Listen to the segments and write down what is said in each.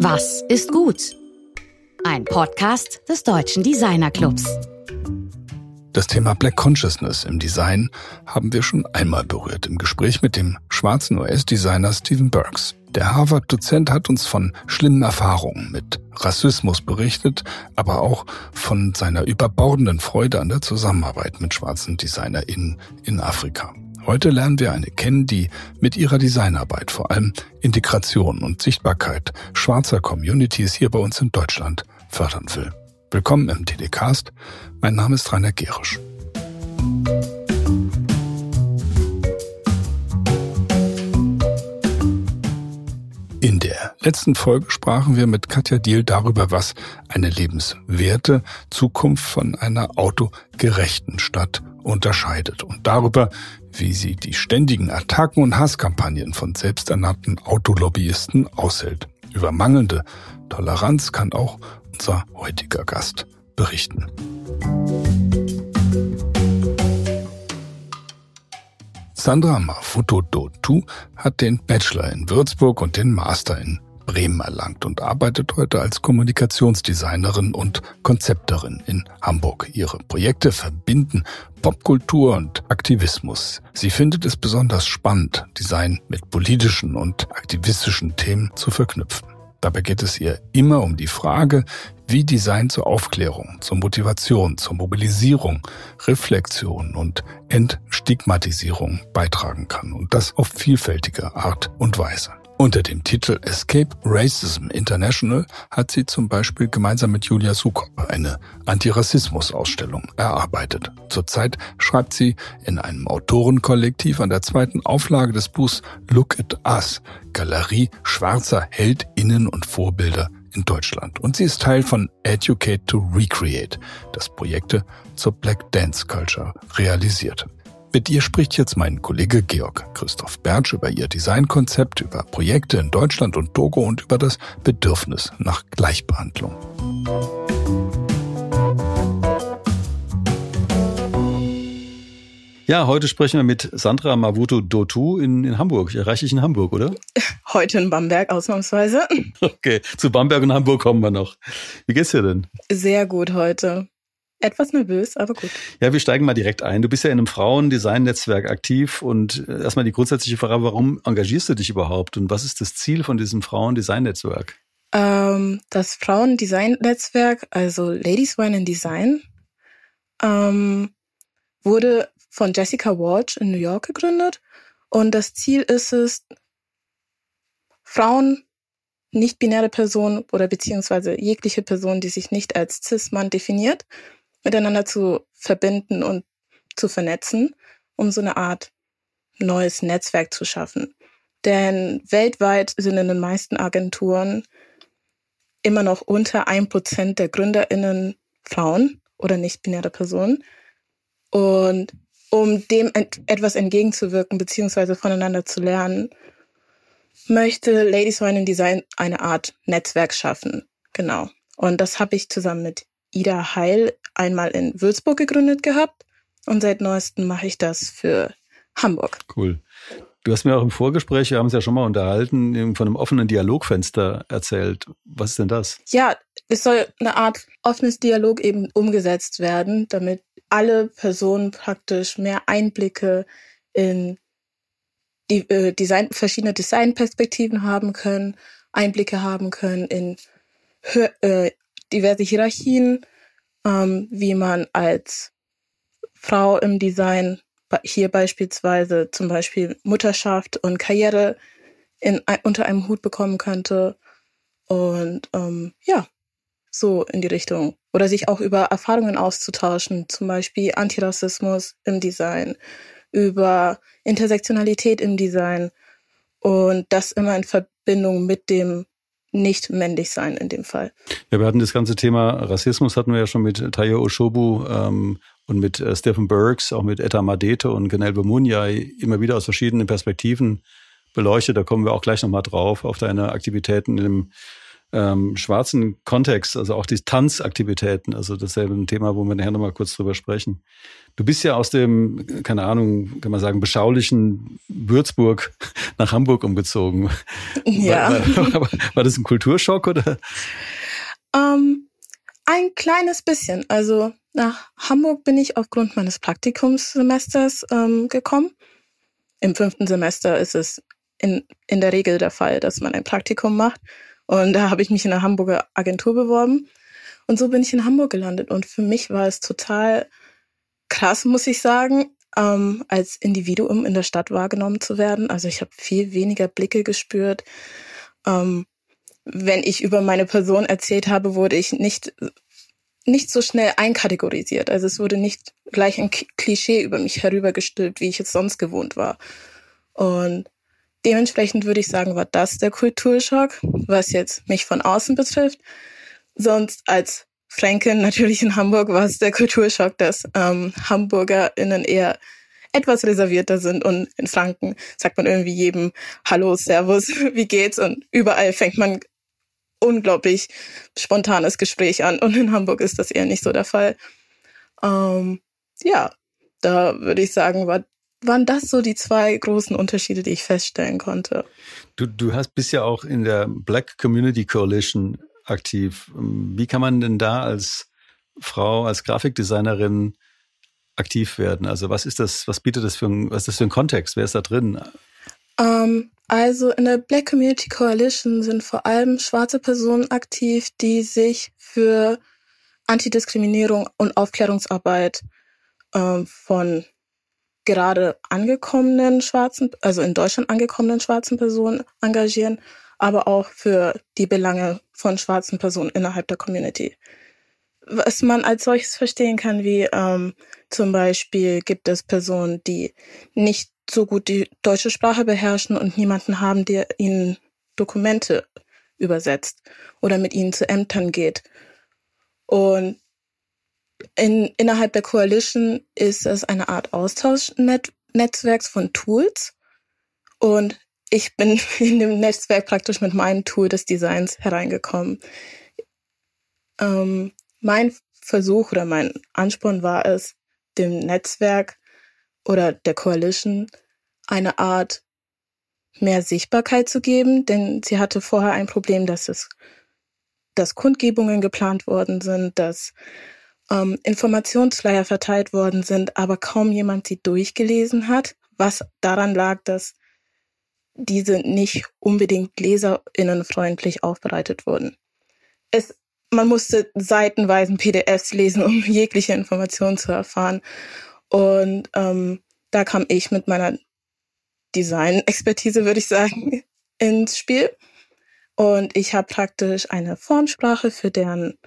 Was ist gut? Ein Podcast des Deutschen Designer Clubs. Das Thema Black Consciousness im Design haben wir schon einmal berührt im Gespräch mit dem schwarzen US-Designer Stephen Burks. Der Harvard-Dozent hat uns von schlimmen Erfahrungen mit Rassismus berichtet, aber auch von seiner überbordenden Freude an der Zusammenarbeit mit schwarzen DesignerInnen in Afrika. Heute lernen wir eine kennen, die mit ihrer Designarbeit vor allem Integration und Sichtbarkeit schwarzer Communities hier bei uns in Deutschland fördern will. Willkommen im TDcast. Mein Name ist Rainer Gerisch. In der letzten Folge sprachen wir mit Katja Diel darüber, was eine lebenswerte Zukunft von einer autogerechten Stadt unterscheidet und darüber, wie sie die ständigen Attacken und Hasskampagnen von selbsternannten Autolobbyisten aushält. Über mangelnde Toleranz kann auch unser heutiger Gast berichten. Sandra Mafuto Dotu hat den Bachelor in Würzburg und den Master in Bremen erlangt und arbeitet heute als Kommunikationsdesignerin und Konzepterin in Hamburg. Ihre Projekte verbinden Popkultur und Aktivismus. Sie findet es besonders spannend, Design mit politischen und aktivistischen Themen zu verknüpfen. Dabei geht es ihr immer um die Frage, wie Design zur Aufklärung, zur Motivation, zur Mobilisierung, Reflexion und Entstigmatisierung beitragen kann und das auf vielfältige Art und Weise. Unter dem Titel Escape Racism International hat sie zum Beispiel gemeinsam mit Julia Sukop eine Antirassismus-Ausstellung erarbeitet. Zurzeit schreibt sie in einem Autorenkollektiv an der zweiten Auflage des Buchs Look at Us, Galerie schwarzer Heldinnen und Vorbilder in Deutschland. Und sie ist Teil von Educate to Recreate, das Projekte zur Black Dance Culture realisiert. Mit ihr spricht jetzt mein Kollege Georg Christoph Bertsch über ihr Designkonzept, über Projekte in Deutschland und Togo und über das Bedürfnis nach Gleichbehandlung. Ja, heute sprechen wir mit Sandra Mavuto Dotu in, in Hamburg. Erreiche ich in Hamburg, oder? Heute in Bamberg ausnahmsweise. Okay, zu Bamberg und Hamburg kommen wir noch. Wie geht's dir denn? Sehr gut heute etwas nervös, aber gut. Ja, wir steigen mal direkt ein. Du bist ja in einem Frauendesign-Netzwerk aktiv und äh, erstmal die grundsätzliche Frage, warum engagierst du dich überhaupt und was ist das Ziel von diesem Frauendesign-Netzwerk? Ähm, das Frauendesign-Netzwerk, also Ladies Wine in Design, ähm, wurde von Jessica Walsh in New York gegründet und das Ziel ist es, Frauen, nicht-binäre Personen oder beziehungsweise jegliche Person, die sich nicht als Cis-Mann definiert, miteinander zu verbinden und zu vernetzen, um so eine Art neues Netzwerk zu schaffen. Denn weltweit sind in den meisten Agenturen immer noch unter ein Prozent der GründerInnen Frauen oder nicht-binäre Personen. Und um dem etwas entgegenzuwirken, beziehungsweise voneinander zu lernen, möchte Ladies Wine in Design eine Art Netzwerk schaffen. Genau. Und das habe ich zusammen mit Ida Heil einmal in Würzburg gegründet gehabt und seit neuestem mache ich das für Hamburg. Cool. Du hast mir auch im Vorgespräch, wir haben es ja schon mal unterhalten, von einem offenen Dialogfenster erzählt. Was ist denn das? Ja, es soll eine Art offenes Dialog eben umgesetzt werden, damit alle Personen praktisch mehr Einblicke in die äh, Design, verschiedene Designperspektiven haben können, Einblicke haben können in äh, diverse Hierarchien, ähm, wie man als Frau im Design hier beispielsweise zum Beispiel Mutterschaft und Karriere in, unter einem Hut bekommen könnte. Und ähm, ja, so in die Richtung. Oder sich auch über Erfahrungen auszutauschen, zum Beispiel Antirassismus im Design, über Intersektionalität im Design und das immer in Verbindung mit dem nicht männlich sein in dem Fall. Ja, wir hatten das ganze Thema Rassismus hatten wir ja schon mit Tayo Oshobu ähm, und mit äh, Stephen Burks, auch mit Etta Madete und Genel Bemunyai immer wieder aus verschiedenen Perspektiven beleuchtet. Da kommen wir auch gleich nochmal drauf, auf deine Aktivitäten in dem ähm, schwarzen Kontext, also auch die Tanzaktivitäten, also dasselbe ein Thema, wo wir nachher nochmal kurz drüber sprechen. Du bist ja aus dem, keine Ahnung, kann man sagen, beschaulichen Würzburg nach Hamburg umgezogen. Ja. War, war, war das ein Kulturschock oder? Ähm, ein kleines bisschen. Also nach Hamburg bin ich aufgrund meines Praktikumssemesters ähm, gekommen. Im fünften Semester ist es in, in der Regel der Fall, dass man ein Praktikum macht. Und da habe ich mich in einer Hamburger Agentur beworben. Und so bin ich in Hamburg gelandet. Und für mich war es total krass, muss ich sagen, ähm, als Individuum in der Stadt wahrgenommen zu werden. Also ich habe viel weniger Blicke gespürt. Ähm, wenn ich über meine Person erzählt habe, wurde ich nicht nicht so schnell einkategorisiert. Also es wurde nicht gleich ein Klischee über mich herübergestülpt, wie ich es sonst gewohnt war. Und dementsprechend würde ich sagen, war das der Kulturschock, was jetzt mich von außen betrifft. Sonst als Fränkin natürlich in Hamburg war es der Kulturschock, dass ähm, HamburgerInnen eher etwas reservierter sind und in Franken sagt man irgendwie jedem Hallo, Servus, wie geht's und überall fängt man unglaublich spontanes Gespräch an und in Hamburg ist das eher nicht so der Fall. Ähm, ja, da würde ich sagen, war, waren das so die zwei großen Unterschiede, die ich feststellen konnte. Du, du hast bist ja auch in der Black Community Coalition aktiv. Wie kann man denn da als Frau, als Grafikdesignerin aktiv werden? Also was ist das, was bietet das für ein, was ist das für ein Kontext? Wer ist da drin? Ähm, also in der Black Community Coalition sind vor allem schwarze Personen aktiv, die sich für Antidiskriminierung und Aufklärungsarbeit ähm, von gerade angekommenen schwarzen, also in Deutschland angekommenen schwarzen Personen engagieren aber auch für die Belange von schwarzen Personen innerhalb der Community. Was man als solches verstehen kann, wie ähm, zum Beispiel gibt es Personen, die nicht so gut die deutsche Sprache beherrschen und niemanden haben, der ihnen Dokumente übersetzt oder mit ihnen zu Ämtern geht. Und in, innerhalb der Coalition ist es eine Art Austauschnetzwerks von Tools. Und ich bin in dem Netzwerk praktisch mit meinem Tool des Designs hereingekommen. Ähm, mein Versuch oder mein Ansporn war es, dem Netzwerk oder der Coalition eine Art mehr Sichtbarkeit zu geben, denn sie hatte vorher ein Problem, dass es, dass Kundgebungen geplant worden sind, dass ähm, Informationsflyer verteilt worden sind, aber kaum jemand sie durchgelesen hat, was daran lag, dass diese nicht unbedingt leserinnenfreundlich aufbereitet wurden. Es, man musste seitenweisen PDFs lesen, um jegliche Informationen zu erfahren. Und ähm, da kam ich mit meiner Design-Expertise, würde ich sagen, ins Spiel. Und ich habe praktisch eine Formsprache für deren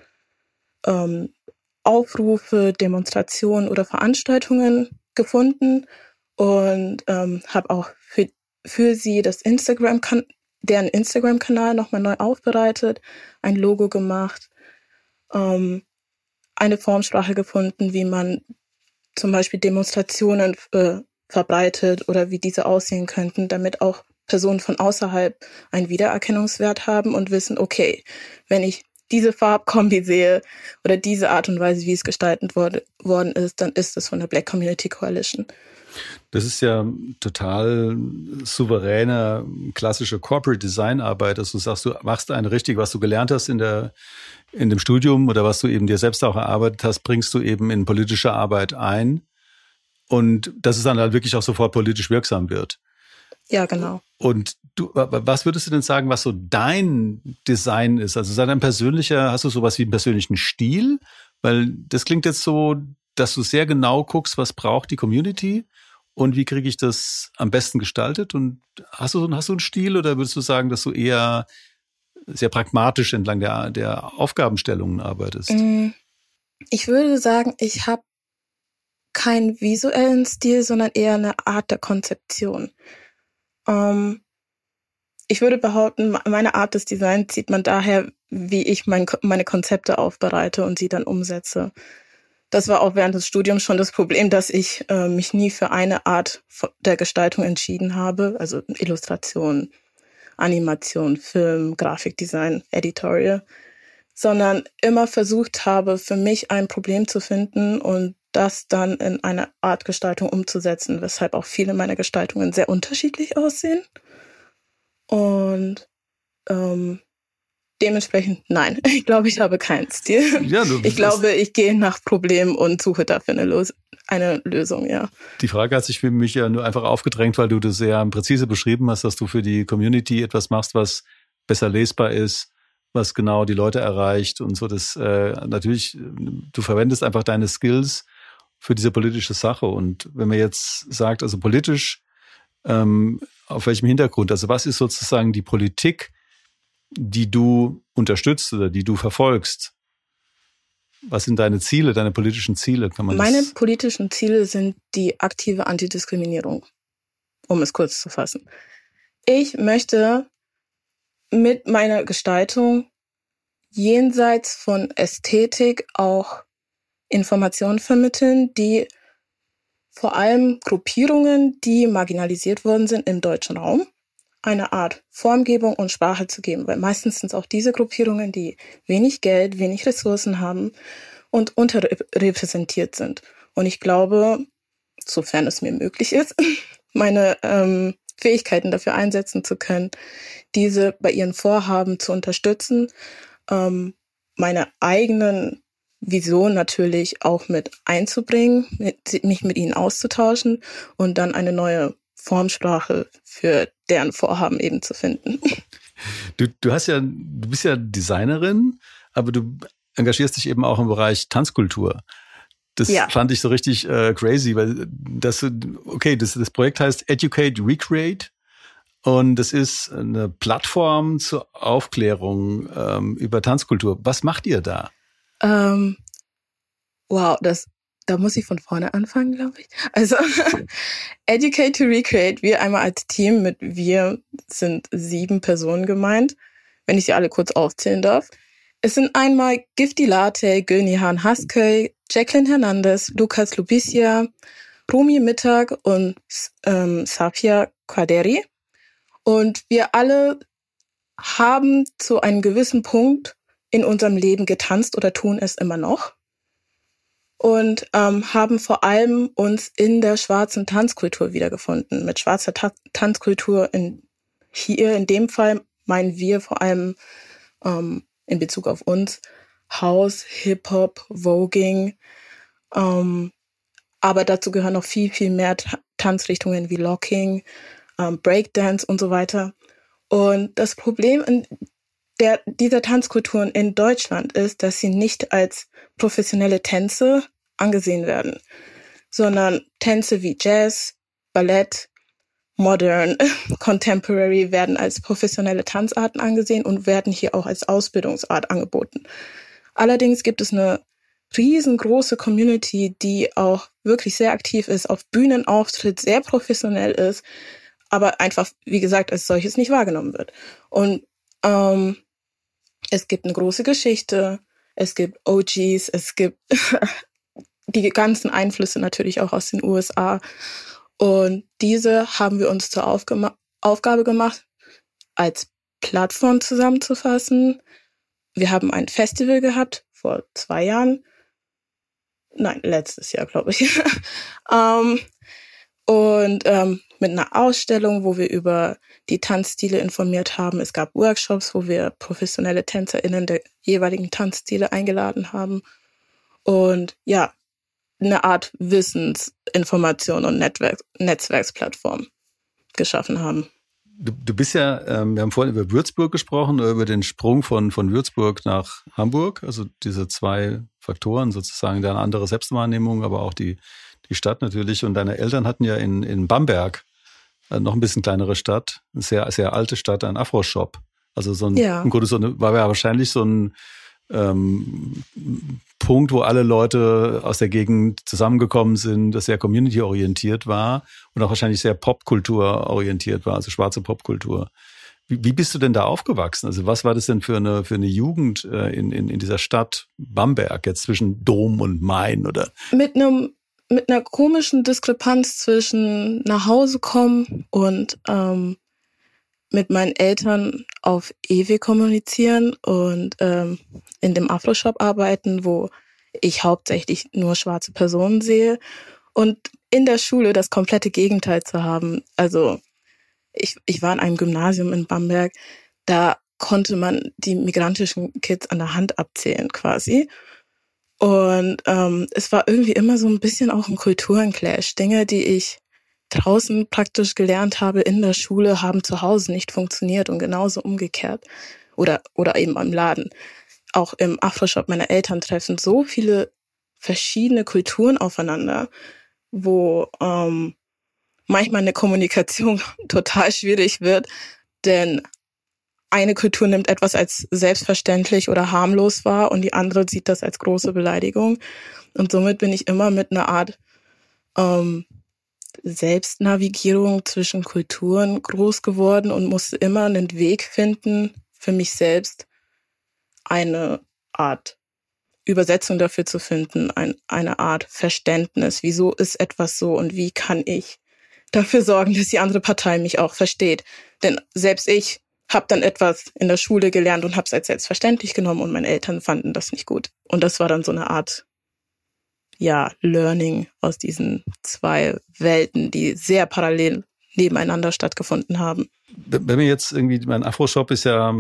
ähm, Aufrufe, Demonstrationen oder Veranstaltungen gefunden und ähm, habe auch für für sie das Instagram, deren Instagram-Kanal nochmal neu aufbereitet, ein Logo gemacht, ähm, eine Formsprache gefunden, wie man zum Beispiel Demonstrationen äh, verbreitet oder wie diese aussehen könnten, damit auch Personen von außerhalb einen Wiedererkennungswert haben und wissen, okay, wenn ich diese Farbkombi sehe oder diese Art und Weise, wie es gestaltet wurde, worden ist, dann ist es von der Black Community Coalition. Das ist ja total souveräne, klassische Corporate Design Arbeit, dass du sagst, du machst ein richtig, was du gelernt hast in der, in dem Studium oder was du eben dir selbst auch erarbeitet hast, bringst du eben in politische Arbeit ein. Und dass es dann halt wirklich auch sofort politisch wirksam wird. Ja, genau. Und du, was würdest du denn sagen, was so dein Design ist? Also sei dein persönlicher, hast du sowas wie einen persönlichen Stil? Weil das klingt jetzt so, dass du sehr genau guckst, was braucht die Community und wie kriege ich das am besten gestaltet? Und hast du, hast du einen Stil oder würdest du sagen, dass du eher sehr pragmatisch entlang der, der Aufgabenstellungen arbeitest? Mm, ich würde sagen, ich habe keinen visuellen Stil, sondern eher eine Art der Konzeption. Ähm, ich würde behaupten, meine Art des Designs sieht man daher, wie ich mein, meine Konzepte aufbereite und sie dann umsetze. Das war auch während des Studiums schon das Problem, dass ich äh, mich nie für eine Art der Gestaltung entschieden habe, also Illustration, Animation, Film, Grafikdesign, Editorial, sondern immer versucht habe, für mich ein Problem zu finden und das dann in eine Art Gestaltung umzusetzen, weshalb auch viele meiner Gestaltungen sehr unterschiedlich aussehen. Und ähm, dementsprechend nein, ich glaube, ich habe keinen Stil. Ja, du, ich glaube, ich gehe nach Problemen und suche dafür eine, Los eine Lösung, ja. Die Frage hat sich für mich ja nur einfach aufgedrängt, weil du das sehr präzise beschrieben hast, dass du für die Community etwas machst, was besser lesbar ist, was genau die Leute erreicht und so. Das äh, natürlich, du verwendest einfach deine Skills für diese politische Sache. Und wenn man jetzt sagt, also politisch, ähm, auf welchem Hintergrund, also was ist sozusagen die Politik, die du unterstützt oder die du verfolgst? Was sind deine Ziele, deine politischen Ziele? Kann man Meine politischen Ziele sind die aktive Antidiskriminierung, um es kurz zu fassen. Ich möchte mit meiner Gestaltung jenseits von Ästhetik auch Informationen vermitteln, die vor allem Gruppierungen, die marginalisiert worden sind im deutschen Raum, eine Art Formgebung und Sprache zu geben, weil meistens sind es auch diese Gruppierungen, die wenig Geld, wenig Ressourcen haben und unterrepräsentiert sind. Und ich glaube, sofern es mir möglich ist, meine ähm, Fähigkeiten dafür einsetzen zu können, diese bei ihren Vorhaben zu unterstützen, ähm, meine eigenen Vision natürlich auch mit einzubringen, mit, mich mit ihnen auszutauschen und dann eine neue Formsprache für deren Vorhaben eben zu finden. Du, du hast ja, du bist ja Designerin, aber du engagierst dich eben auch im Bereich Tanzkultur. Das ja. fand ich so richtig äh, crazy, weil das, okay, das, das Projekt heißt Educate, Recreate. Und das ist eine Plattform zur Aufklärung ähm, über Tanzkultur. Was macht ihr da? Ähm, wow, das, da muss ich von vorne anfangen, glaube ich. Also Educate to Recreate, wir einmal als Team mit wir sind sieben Personen gemeint, wenn ich sie alle kurz aufzählen darf. Es sind einmal Gifty Latte, Gülnihan Hasköy, Jacqueline Hernandez, Lukas Lubicia, Rumi Mittag und ähm, Safia Quaderi. Und wir alle haben zu einem gewissen Punkt in unserem Leben getanzt oder tun es immer noch und ähm, haben vor allem uns in der schwarzen Tanzkultur wiedergefunden. Mit schwarzer Ta Tanzkultur in hier in dem Fall meinen wir vor allem ähm, in Bezug auf uns House, Hip Hop, Voging. Ähm, aber dazu gehören noch viel viel mehr Tanzrichtungen wie Locking, ähm, Breakdance und so weiter. Und das Problem in der, dieser Tanzkulturen in Deutschland ist, dass sie nicht als professionelle Tänze angesehen werden, sondern Tänze wie Jazz, Ballett, Modern, Contemporary werden als professionelle Tanzarten angesehen und werden hier auch als Ausbildungsart angeboten. Allerdings gibt es eine riesengroße Community, die auch wirklich sehr aktiv ist, auf Bühnen auftritt, sehr professionell ist, aber einfach, wie gesagt, als solches nicht wahrgenommen wird. Und ähm, es gibt eine große Geschichte, es gibt OGs, es gibt die ganzen Einflüsse natürlich auch aus den USA. Und diese haben wir uns zur Aufgema Aufgabe gemacht, als Plattform zusammenzufassen. Wir haben ein Festival gehabt vor zwei Jahren. Nein, letztes Jahr, glaube ich. um, ähm, und ähm, mit einer Ausstellung, wo wir über die Tanzstile informiert haben. Es gab Workshops, wo wir professionelle TänzerInnen der jeweiligen Tanzstile eingeladen haben. Und ja, eine Art Wissensinformation und Netzwerk, Netzwerksplattform geschaffen haben. Du, du bist ja, ähm, wir haben vorhin über Würzburg gesprochen, über den Sprung von, von Würzburg nach Hamburg, also diese zwei Faktoren sozusagen, deine andere Selbstwahrnehmung, aber auch die, die Stadt natürlich. Und deine Eltern hatten ja in, in Bamberg äh, noch ein bisschen kleinere Stadt, eine sehr, sehr alte Stadt, ein Afro-Shop. Also so ein, ja. im Grunde so eine, war ja wahrscheinlich so ein ähm, Punkt, wo alle Leute aus der Gegend zusammengekommen sind, das sehr community-orientiert war und auch wahrscheinlich sehr Popkultur-orientiert war, also schwarze Popkultur. Wie, wie bist du denn da aufgewachsen? Also was war das denn für eine, für eine Jugend äh, in, in, in dieser Stadt Bamberg, jetzt zwischen Dom und Main oder? Mit einem mit einer komischen Diskrepanz zwischen nach Hause kommen und ähm, mit meinen Eltern auf EW kommunizieren und ähm, in dem Afro-Shop arbeiten, wo ich hauptsächlich nur schwarze Personen sehe und in der Schule das komplette Gegenteil zu haben. Also ich, ich war in einem Gymnasium in Bamberg, da konnte man die migrantischen Kids an der Hand abzählen quasi. Und ähm, es war irgendwie immer so ein bisschen auch ein Kulturenclash. Dinge, die ich draußen praktisch gelernt habe in der Schule, haben zu Hause nicht funktioniert und genauso umgekehrt. Oder, oder eben am Laden. Auch im Afroshop meiner Eltern treffen so viele verschiedene Kulturen aufeinander, wo ähm, manchmal eine Kommunikation total schwierig wird, denn eine Kultur nimmt etwas als selbstverständlich oder harmlos wahr und die andere sieht das als große Beleidigung. Und somit bin ich immer mit einer Art ähm, Selbstnavigierung zwischen Kulturen groß geworden und musste immer einen Weg finden, für mich selbst eine Art Übersetzung dafür zu finden, ein, eine Art Verständnis. Wieso ist etwas so und wie kann ich dafür sorgen, dass die andere Partei mich auch versteht? Denn selbst ich habe dann etwas in der Schule gelernt und habe es als selbstverständlich genommen und meine Eltern fanden das nicht gut. Und das war dann so eine Art, ja, Learning aus diesen zwei Welten, die sehr parallel nebeneinander stattgefunden haben. Wenn wir jetzt irgendwie, mein Afro-Shop ist ja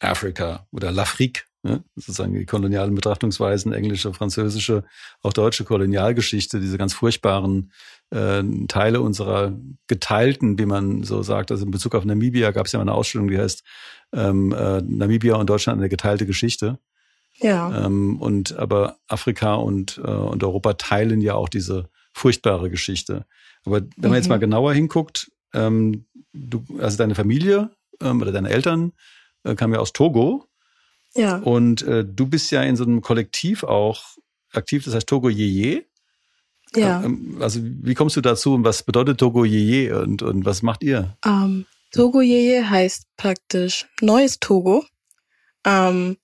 Afrika oder L'Afrique, ne? sozusagen die kolonialen Betrachtungsweisen, englische, französische, auch deutsche Kolonialgeschichte, diese ganz furchtbaren äh, Teile unserer geteilten, wie man so sagt, also in Bezug auf Namibia gab es ja mal eine Ausstellung, die heißt ähm, äh, Namibia und Deutschland eine geteilte Geschichte. Ja. Ähm, und aber Afrika und, äh, und Europa teilen ja auch diese furchtbare Geschichte. Aber wenn man mhm. jetzt mal genauer hinguckt, ähm, du, also deine Familie ähm, oder deine Eltern äh, kamen ja aus Togo. Ja. Und äh, du bist ja in so einem Kollektiv auch aktiv, das heißt Togo Yeye. Ja. Ähm, also wie kommst du dazu und was bedeutet Togo Yeye und, und was macht ihr? Ähm, Togo Yeye heißt praktisch neues Togo. Ähm,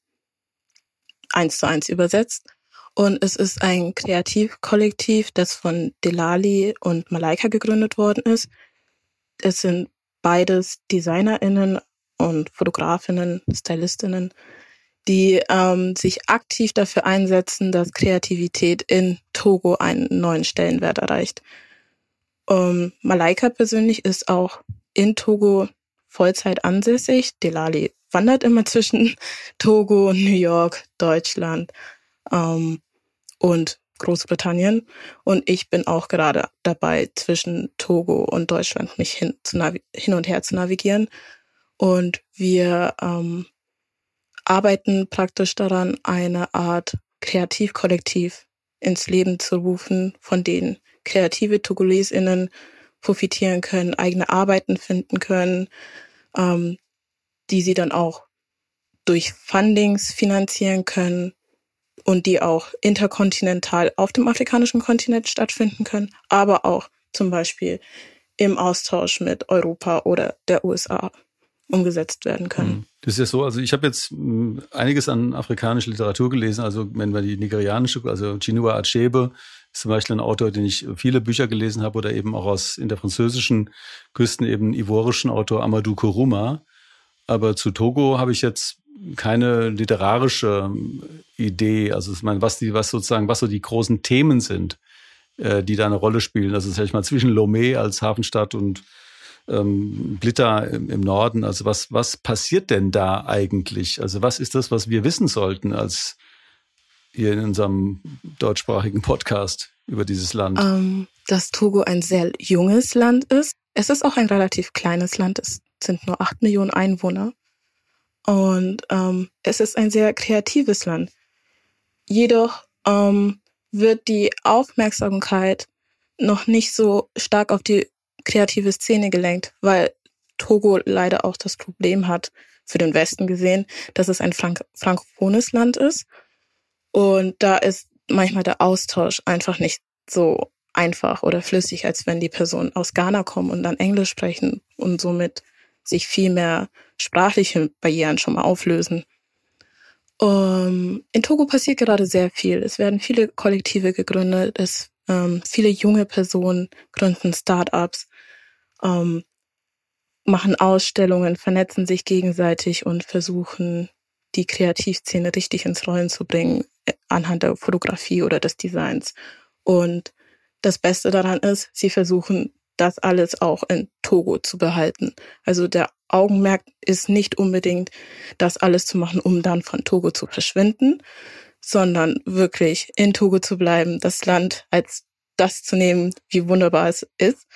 eins zu eins übersetzt. Und es ist ein Kreativkollektiv, das von Delali und Malaika gegründet worden ist. Es sind beides DesignerInnen und Fotografinnen, Stylistinnen, die ähm, sich aktiv dafür einsetzen, dass Kreativität in Togo einen neuen Stellenwert erreicht. Ähm, Malaika persönlich ist auch in Togo Vollzeit ansässig. Delali wandert immer zwischen Togo, New York, Deutschland ähm, und Großbritannien. Und ich bin auch gerade dabei, zwischen Togo und Deutschland mich hin, zu hin und her zu navigieren. Und wir ähm, arbeiten praktisch daran, eine Art Kreativkollektiv ins Leben zu rufen, von denen kreative TogolesInnen profitieren können, eigene Arbeiten finden können, ähm, die sie dann auch durch Fundings finanzieren können und die auch interkontinental auf dem afrikanischen Kontinent stattfinden können, aber auch zum Beispiel im Austausch mit Europa oder der USA umgesetzt werden können. Mhm. Das ist ja so, also ich habe jetzt hm, einiges an afrikanischer Literatur gelesen, also wenn wir die nigerianische, also Chinua Achebe ist zum Beispiel ein Autor, den ich viele Bücher gelesen habe oder eben auch aus in der französischen Küsten eben ivorischen Autor Amadou Kuruma. Aber zu Togo habe ich jetzt keine literarische Idee, also ich meine, was die, was sozusagen, was so die großen Themen sind, äh, die da eine Rolle spielen. Also sag ich mal zwischen Lomé als Hafenstadt und ähm, Blitter im, im Norden. Also was, was passiert denn da eigentlich? Also was ist das, was wir wissen sollten als hier in unserem deutschsprachigen Podcast über dieses Land? Ähm, dass Togo ein sehr junges Land ist. Es ist auch ein relativ kleines Land. Es sind nur acht Millionen Einwohner. Und ähm, es ist ein sehr kreatives Land. Jedoch ähm, wird die Aufmerksamkeit noch nicht so stark auf die kreative Szene gelenkt, weil Togo leider auch das Problem hat, für den Westen gesehen, dass es ein Frank frankophones Land ist. Und da ist manchmal der Austausch einfach nicht so einfach oder flüssig, als wenn die Personen aus Ghana kommen und dann Englisch sprechen und somit sich viel mehr sprachliche Barrieren schon mal auflösen. Um, in Togo passiert gerade sehr viel. Es werden viele Kollektive gegründet, es ähm, viele junge Personen gründen Startups ähm, machen Ausstellungen, vernetzen sich gegenseitig und versuchen, die Kreativszene richtig ins Rollen zu bringen. anhand der Fotografie oder des Designs. Und das Beste daran ist, sie versuchen das alles auch in Togo zu behalten. Also der Augenmerk ist nicht unbedingt, das alles zu machen, um dann von Togo zu verschwinden, sondern wirklich in Togo zu bleiben, das Land als das zu nehmen, wie wunderbar es ist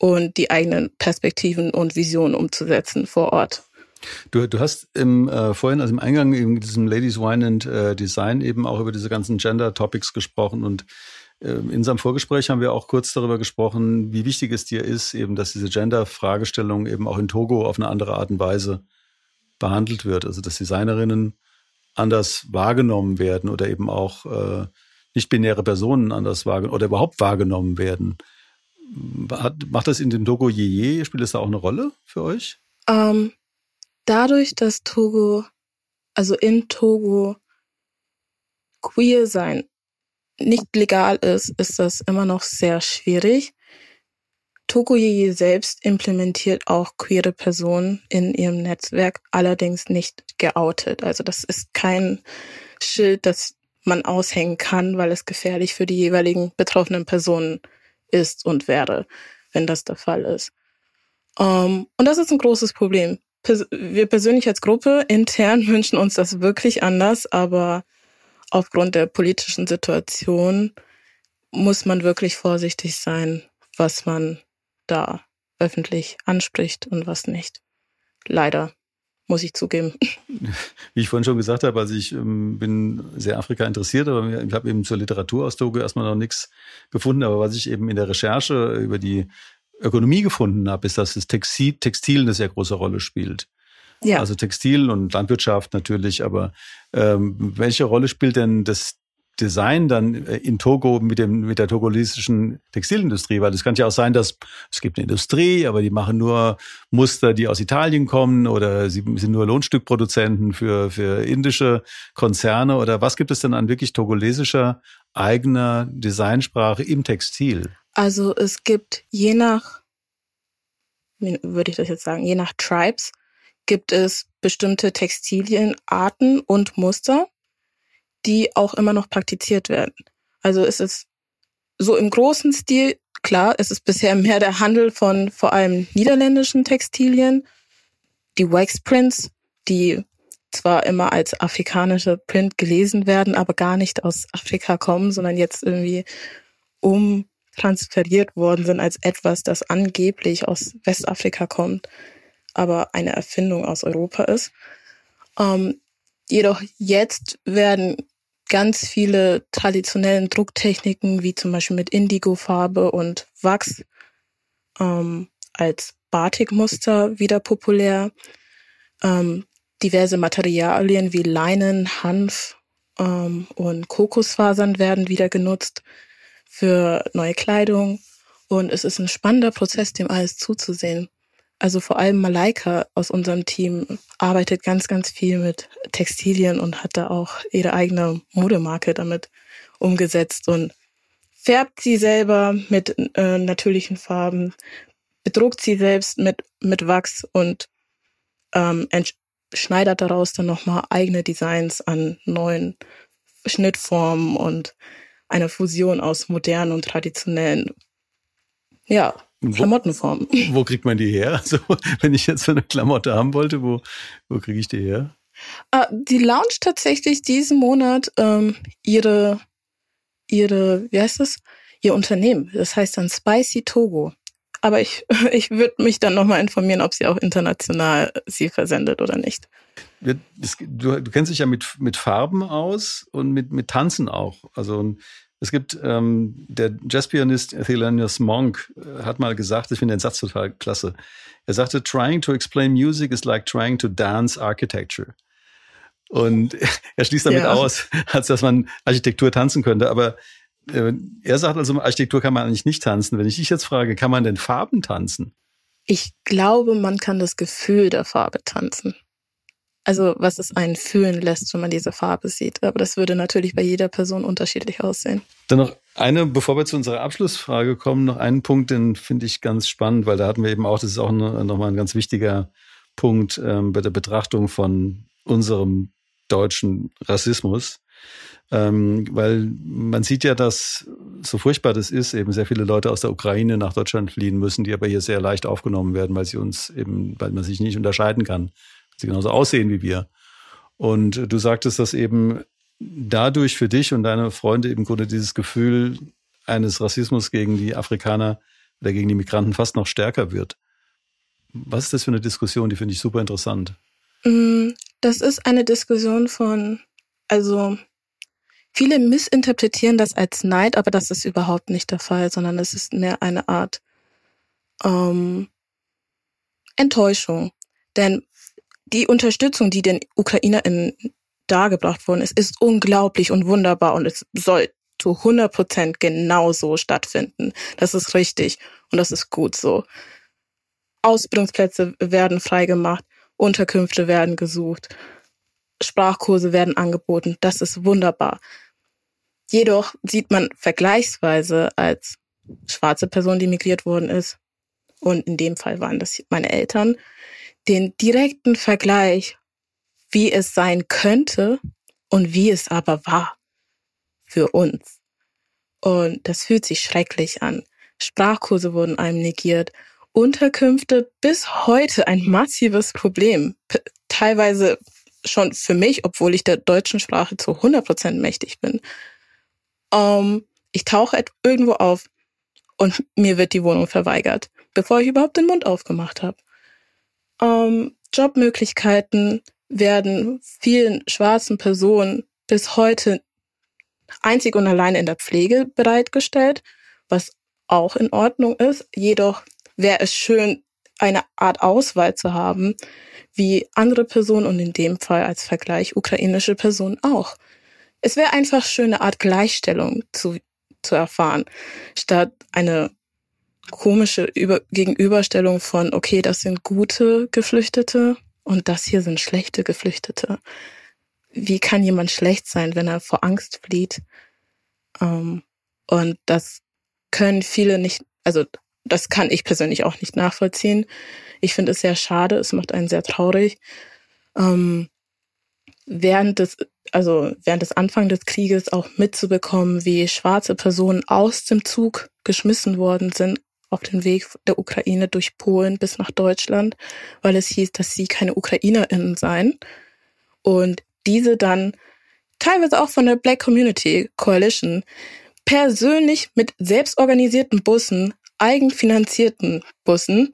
und die eigenen Perspektiven und Visionen umzusetzen vor Ort. Du, du hast im, äh, vorhin, also im Eingang in diesem Ladies Wine and äh, Design eben auch über diese ganzen Gender Topics gesprochen und äh, in unserem Vorgespräch haben wir auch kurz darüber gesprochen, wie wichtig es dir ist, eben, dass diese Gender-Fragestellung eben auch in Togo auf eine andere Art und Weise behandelt wird. Also dass Designerinnen anders wahrgenommen werden oder eben auch äh, nicht-binäre Personen anders wahrgenommen oder überhaupt wahrgenommen werden. Macht das in dem Togo je, spielt das da auch eine Rolle für euch? Ähm, dadurch, dass Togo, also in Togo queer sein nicht legal ist, ist das immer noch sehr schwierig. Togo Yeye selbst implementiert auch queere Personen in ihrem Netzwerk, allerdings nicht geoutet. Also das ist kein Schild, das man aushängen kann, weil es gefährlich für die jeweiligen betroffenen Personen ist und wäre, wenn das der Fall ist. Um, ähm, und das ist ein großes Problem wir persönlich als Gruppe intern wünschen uns das wirklich anders, aber aufgrund der politischen Situation muss man wirklich vorsichtig sein, was man da öffentlich anspricht und was nicht. Leider, muss ich zugeben. Wie ich vorhin schon gesagt habe, also ich ähm, bin sehr Afrika interessiert, aber ich habe eben zur Literatur aus Togo erstmal noch nichts gefunden. Aber was ich eben in der Recherche über die Ökonomie gefunden habe, ist, dass das Textil, Textil eine sehr große Rolle spielt. Ja. Also Textil und Landwirtschaft natürlich, aber ähm, welche Rolle spielt denn das Design dann äh, in Togo mit dem mit der togolesischen Textilindustrie, weil es kann ja auch sein, dass es gibt eine Industrie, aber die machen nur Muster, die aus Italien kommen oder sie sind nur Lohnstückproduzenten für für indische Konzerne oder was gibt es denn an wirklich togolesischer eigener Designsprache im Textil? Also es gibt je nach, würde ich das jetzt sagen, je nach Tribes gibt es bestimmte Textilienarten und Muster, die auch immer noch praktiziert werden. Also es ist so im großen Stil, klar, es ist bisher mehr der Handel von vor allem niederländischen Textilien, die Wax Prints, die zwar immer als afrikanische Print gelesen werden, aber gar nicht aus Afrika kommen, sondern jetzt irgendwie um transferiert worden sind als etwas, das angeblich aus Westafrika kommt, aber eine Erfindung aus Europa ist. Ähm, jedoch jetzt werden ganz viele traditionellen Drucktechniken, wie zum Beispiel mit Indigo-Farbe und Wachs, ähm, als Batikmuster wieder populär. Ähm, diverse Materialien wie Leinen, Hanf ähm, und Kokosfasern werden wieder genutzt für neue Kleidung. Und es ist ein spannender Prozess, dem alles zuzusehen. Also vor allem Malaika aus unserem Team arbeitet ganz, ganz viel mit Textilien und hat da auch ihre eigene Modemarke damit umgesetzt und färbt sie selber mit äh, natürlichen Farben, bedruckt sie selbst mit, mit Wachs und ähm, schneidert daraus dann nochmal eigene Designs an neuen Schnittformen und einer Fusion aus modernen und traditionellen, ja, Klamottenformen. Wo, wo kriegt man die her? Also, wenn ich jetzt so eine Klamotte haben wollte, wo, wo kriege ich die her? Uh, die launcht tatsächlich diesen Monat ähm, ihre, ihre, wie heißt das? Ihr Unternehmen. Das heißt dann Spicy Togo. Aber ich, ich würde mich dann nochmal informieren, ob sie auch international sie versendet oder nicht. Du, du, kennst dich ja mit, mit Farben aus und mit, mit Tanzen auch. Also es gibt ähm, der Jazzpianist Thelonious Monk äh, hat mal gesagt, ich finde den Satz total klasse. Er sagte, trying to explain music is like trying to dance architecture. Und er schließt damit ja. aus, als dass man Architektur tanzen könnte. Aber äh, er sagt also, Architektur kann man eigentlich nicht tanzen. Wenn ich dich jetzt frage, kann man denn Farben tanzen? Ich glaube, man kann das Gefühl der Farbe tanzen. Also was es einen fühlen lässt, wenn man diese Farbe sieht. Aber das würde natürlich bei jeder Person unterschiedlich aussehen. Dann noch eine, bevor wir zu unserer Abschlussfrage kommen, noch einen Punkt, den finde ich ganz spannend, weil da hatten wir eben auch, das ist auch nochmal ein ganz wichtiger Punkt ähm, bei der Betrachtung von unserem deutschen Rassismus. Ähm, weil man sieht ja, dass so furchtbar das ist, eben sehr viele Leute aus der Ukraine nach Deutschland fliehen müssen, die aber hier sehr leicht aufgenommen werden, weil sie uns eben, weil man sich nicht unterscheiden kann, weil sie genauso aussehen wie wir. Und du sagtest, dass eben dadurch für dich und deine Freunde im Grunde dieses Gefühl eines Rassismus gegen die Afrikaner oder gegen die Migranten fast noch stärker wird. Was ist das für eine Diskussion? Die finde ich super interessant. Das ist eine Diskussion von, also viele missinterpretieren das als Neid, aber das ist überhaupt nicht der Fall, sondern es ist mehr eine Art ähm, Enttäuschung. Denn die Unterstützung, die den UkrainerInnen dargebracht worden ist, ist unglaublich und wunderbar und es soll zu 100 Prozent genauso stattfinden. Das ist richtig und das ist gut so. Ausbildungsplätze werden freigemacht, Unterkünfte werden gesucht, Sprachkurse werden angeboten. Das ist wunderbar. Jedoch sieht man vergleichsweise als schwarze Person, die migriert worden ist, und in dem Fall waren das meine Eltern, den direkten Vergleich, wie es sein könnte und wie es aber war für uns. Und das fühlt sich schrecklich an. Sprachkurse wurden einem negiert. Unterkünfte bis heute ein massives Problem. Teilweise schon für mich, obwohl ich der deutschen Sprache zu 100 Prozent mächtig bin. Ähm, ich tauche irgendwo auf und mir wird die Wohnung verweigert, bevor ich überhaupt den Mund aufgemacht habe. Ähm, Jobmöglichkeiten werden vielen schwarzen Personen bis heute einzig und allein in der Pflege bereitgestellt, was auch in Ordnung ist. Jedoch wäre es schön, eine Art Auswahl zu haben, wie andere Personen und in dem Fall als Vergleich ukrainische Personen auch. Es wäre einfach schön, eine Art Gleichstellung zu, zu erfahren, statt eine komische Über Gegenüberstellung von, okay, das sind gute Geflüchtete und das hier sind schlechte Geflüchtete wie kann jemand schlecht sein, wenn er vor Angst flieht? Ähm, und das können viele nicht, also das kann ich persönlich auch nicht nachvollziehen. Ich finde es sehr schade, es macht einen sehr traurig. Ähm, während des, also während des Anfang des Krieges auch mitzubekommen, wie schwarze Personen aus dem Zug geschmissen worden sind auf dem Weg der Ukraine durch Polen bis nach Deutschland, weil es hieß, dass sie keine UkrainerInnen seien. Und diese dann teilweise auch von der Black Community Coalition persönlich mit selbstorganisierten Bussen, eigenfinanzierten Bussen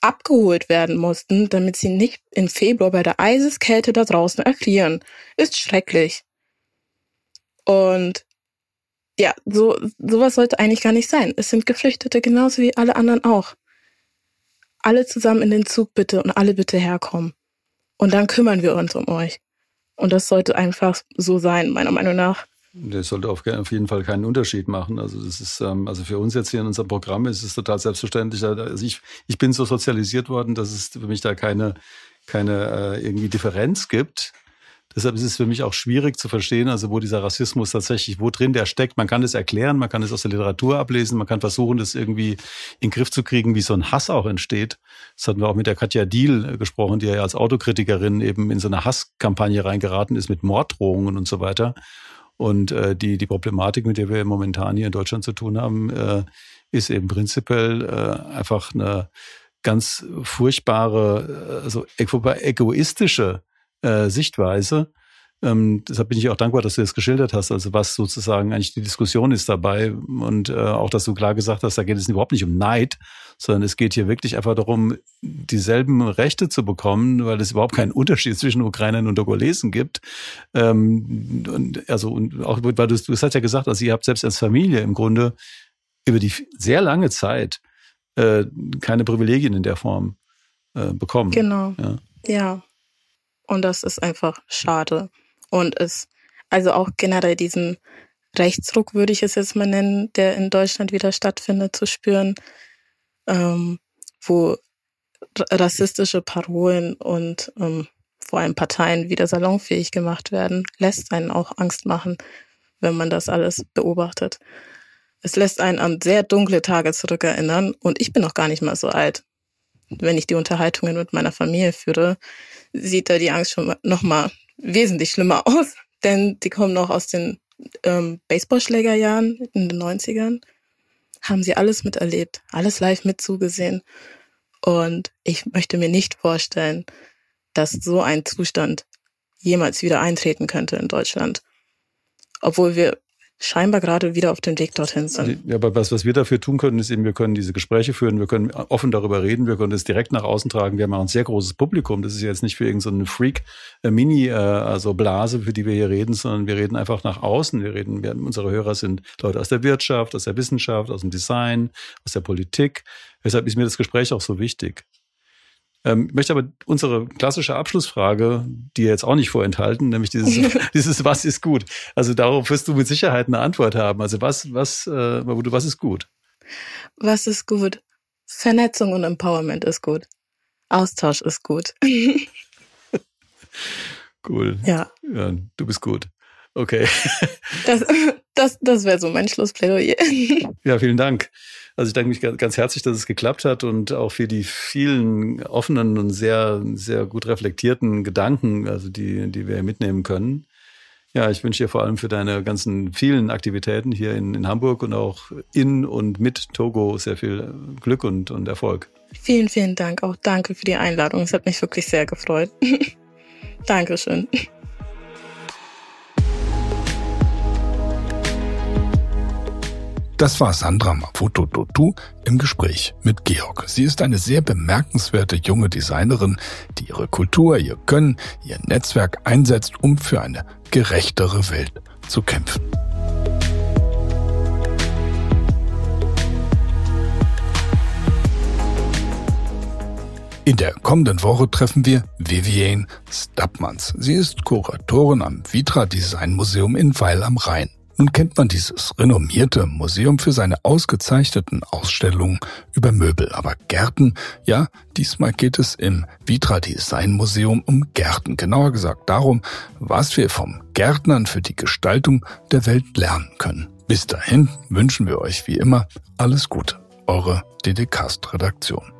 abgeholt werden mussten, damit sie nicht im Februar bei der Eiseskälte da draußen erfrieren. Ist schrecklich. Und ja, so sowas sollte eigentlich gar nicht sein. Es sind Geflüchtete genauso wie alle anderen auch. Alle zusammen in den Zug bitte und alle bitte herkommen. Und dann kümmern wir uns um euch. Und das sollte einfach so sein, meiner Meinung nach. Das sollte auf jeden Fall keinen Unterschied machen. Also das ist, ähm, also für uns jetzt hier in unserem Programm ist es total selbstverständlich. Also ich, ich bin so sozialisiert worden, dass es für mich da keine, keine äh, irgendwie Differenz gibt. Deshalb ist es für mich auch schwierig zu verstehen, also wo dieser Rassismus tatsächlich, wo drin der steckt. Man kann es erklären, man kann es aus der Literatur ablesen, man kann versuchen, das irgendwie in den Griff zu kriegen, wie so ein Hass auch entsteht. Das hatten wir auch mit der Katja Diel äh, gesprochen, die ja als Autokritikerin eben in so eine Hasskampagne reingeraten ist mit Morddrohungen und so weiter. Und äh, die, die Problematik, mit der wir momentan hier in Deutschland zu tun haben, äh, ist eben prinzipiell äh, einfach eine ganz furchtbare, also egoistische äh, Sichtweise. Ähm, deshalb bin ich auch dankbar, dass du das geschildert hast, also was sozusagen eigentlich die Diskussion ist dabei und äh, auch, dass du klar gesagt hast, da geht es überhaupt nicht um Neid, sondern es geht hier wirklich einfach darum, dieselben Rechte zu bekommen, weil es überhaupt keinen Unterschied zwischen Ukrainern und Togolesen gibt. Ähm, und also und auch weil du, du hast ja gesagt, also ihr habt selbst als Familie im Grunde über die sehr lange Zeit äh, keine Privilegien in der Form äh, bekommen. Genau. Ja. ja. Und das ist einfach schade. Und es, also auch generell diesen Rechtsruck, würde ich es jetzt mal nennen, der in Deutschland wieder stattfindet, zu spüren, ähm, wo rassistische Parolen und ähm, vor allem Parteien wieder salonfähig gemacht werden, lässt einen auch Angst machen, wenn man das alles beobachtet. Es lässt einen an sehr dunkle Tage zurückerinnern und ich bin noch gar nicht mal so alt. Wenn ich die Unterhaltungen mit meiner Familie führe, sieht da die Angst schon noch mal wesentlich schlimmer aus. denn die kommen noch aus den ähm, Baseballschlägerjahren in den 90ern. Haben sie alles miterlebt, alles live mitzugesehen. Und ich möchte mir nicht vorstellen, dass so ein Zustand jemals wieder eintreten könnte in Deutschland. Obwohl wir scheinbar gerade wieder auf dem Weg dorthin sind. Ja, aber was, was wir dafür tun können, ist eben, wir können diese Gespräche führen, wir können offen darüber reden, wir können es direkt nach außen tragen. Wir haben auch ein sehr großes Publikum. Das ist jetzt nicht für irgendeine so Freak-Mini, äh, also Blase, für die wir hier reden, sondern wir reden einfach nach außen. Wir reden, wir, unsere Hörer sind Leute aus der Wirtschaft, aus der Wissenschaft, aus dem Design, aus der Politik. Deshalb ist mir das Gespräch auch so wichtig. Ähm, ich möchte aber unsere klassische Abschlussfrage, die jetzt auch nicht vorenthalten, nämlich dieses, dieses Was ist gut? Also darauf wirst du mit Sicherheit eine Antwort haben. Also was, was, äh, was ist gut? Was ist gut? Vernetzung und Empowerment ist gut. Austausch ist gut. cool. Ja. ja. Du bist gut. Okay. Das, das, das wäre so mein Schlussplädoyer. Ja, vielen Dank. Also ich danke mich ganz herzlich, dass es geklappt hat und auch für die vielen offenen und sehr, sehr gut reflektierten Gedanken, also die, die wir mitnehmen können. Ja, ich wünsche dir vor allem für deine ganzen vielen Aktivitäten hier in, in Hamburg und auch in und mit Togo sehr viel Glück und, und Erfolg. Vielen, vielen Dank. Auch danke für die Einladung. Es hat mich wirklich sehr gefreut. Dankeschön. Das war Sandra Mafuto-Dotu im Gespräch mit Georg. Sie ist eine sehr bemerkenswerte junge Designerin, die ihre Kultur, ihr Können, ihr Netzwerk einsetzt, um für eine gerechtere Welt zu kämpfen. In der kommenden Woche treffen wir Vivienne Stappmanns. Sie ist Kuratorin am Vitra Design Museum in Weil am Rhein. Nun kennt man dieses renommierte Museum für seine ausgezeichneten Ausstellungen über Möbel, aber Gärten, ja, diesmal geht es im Vitra Design Museum um Gärten, genauer gesagt darum, was wir vom Gärtnern für die Gestaltung der Welt lernen können. Bis dahin wünschen wir euch wie immer alles Gute, eure DDcast Redaktion.